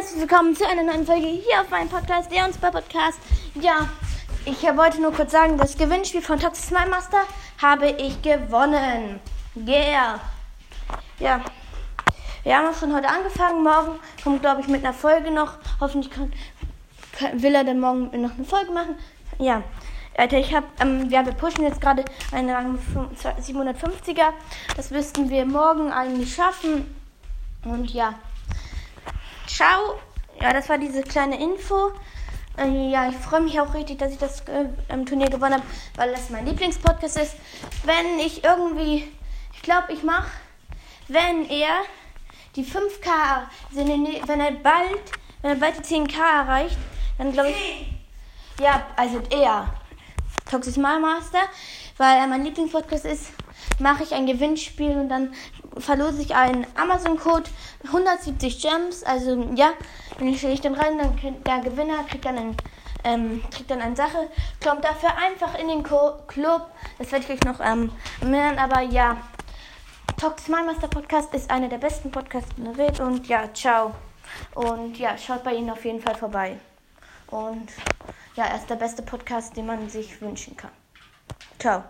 herzlich willkommen zu einer neuen Folge hier auf meinem Podcast, der Unspar Podcast. Ja, ich wollte nur kurz sagen, das Gewinnspiel von Toxic Smile Master habe ich gewonnen. Yeah. Ja. Wir haben auch schon heute angefangen. Morgen kommt, glaube ich, mit einer Folge noch. Hoffentlich kann, will er dann morgen noch eine Folge machen. Ja. Alter, ich habe, ähm, ja, wir pushen jetzt gerade einen Rang 750er. Das müssten wir morgen eigentlich schaffen. Und ja. Ciao. Ja, das war diese kleine Info. Äh, ja, ich freue mich auch richtig, dass ich das äh, im Turnier gewonnen habe, weil das mein Lieblingspodcast ist. Wenn ich irgendwie, ich glaube, ich mache, wenn er die 5K, wenn er bald, wenn er bald die 10K erreicht, dann glaube ich, ja, also er, Toxic Master, weil er mein Lieblingspodcast ist, mache ich ein Gewinnspiel und dann verlose ich einen Amazon-Code 170 Gems. Also ja, den stelle ich dann rein, dann kriegt der Gewinner kriegt dann ein ähm, kriegt dann eine Sache, kommt dafür einfach in den Co Club. Das werde ich euch noch ähm, merken, aber ja. Talk Smile Master Podcast ist einer der besten Podcasts in der Welt und ja, ciao. Und ja, schaut bei ihnen auf jeden Fall vorbei. Und ja, er ist der beste Podcast, den man sich wünschen kann. Ciao.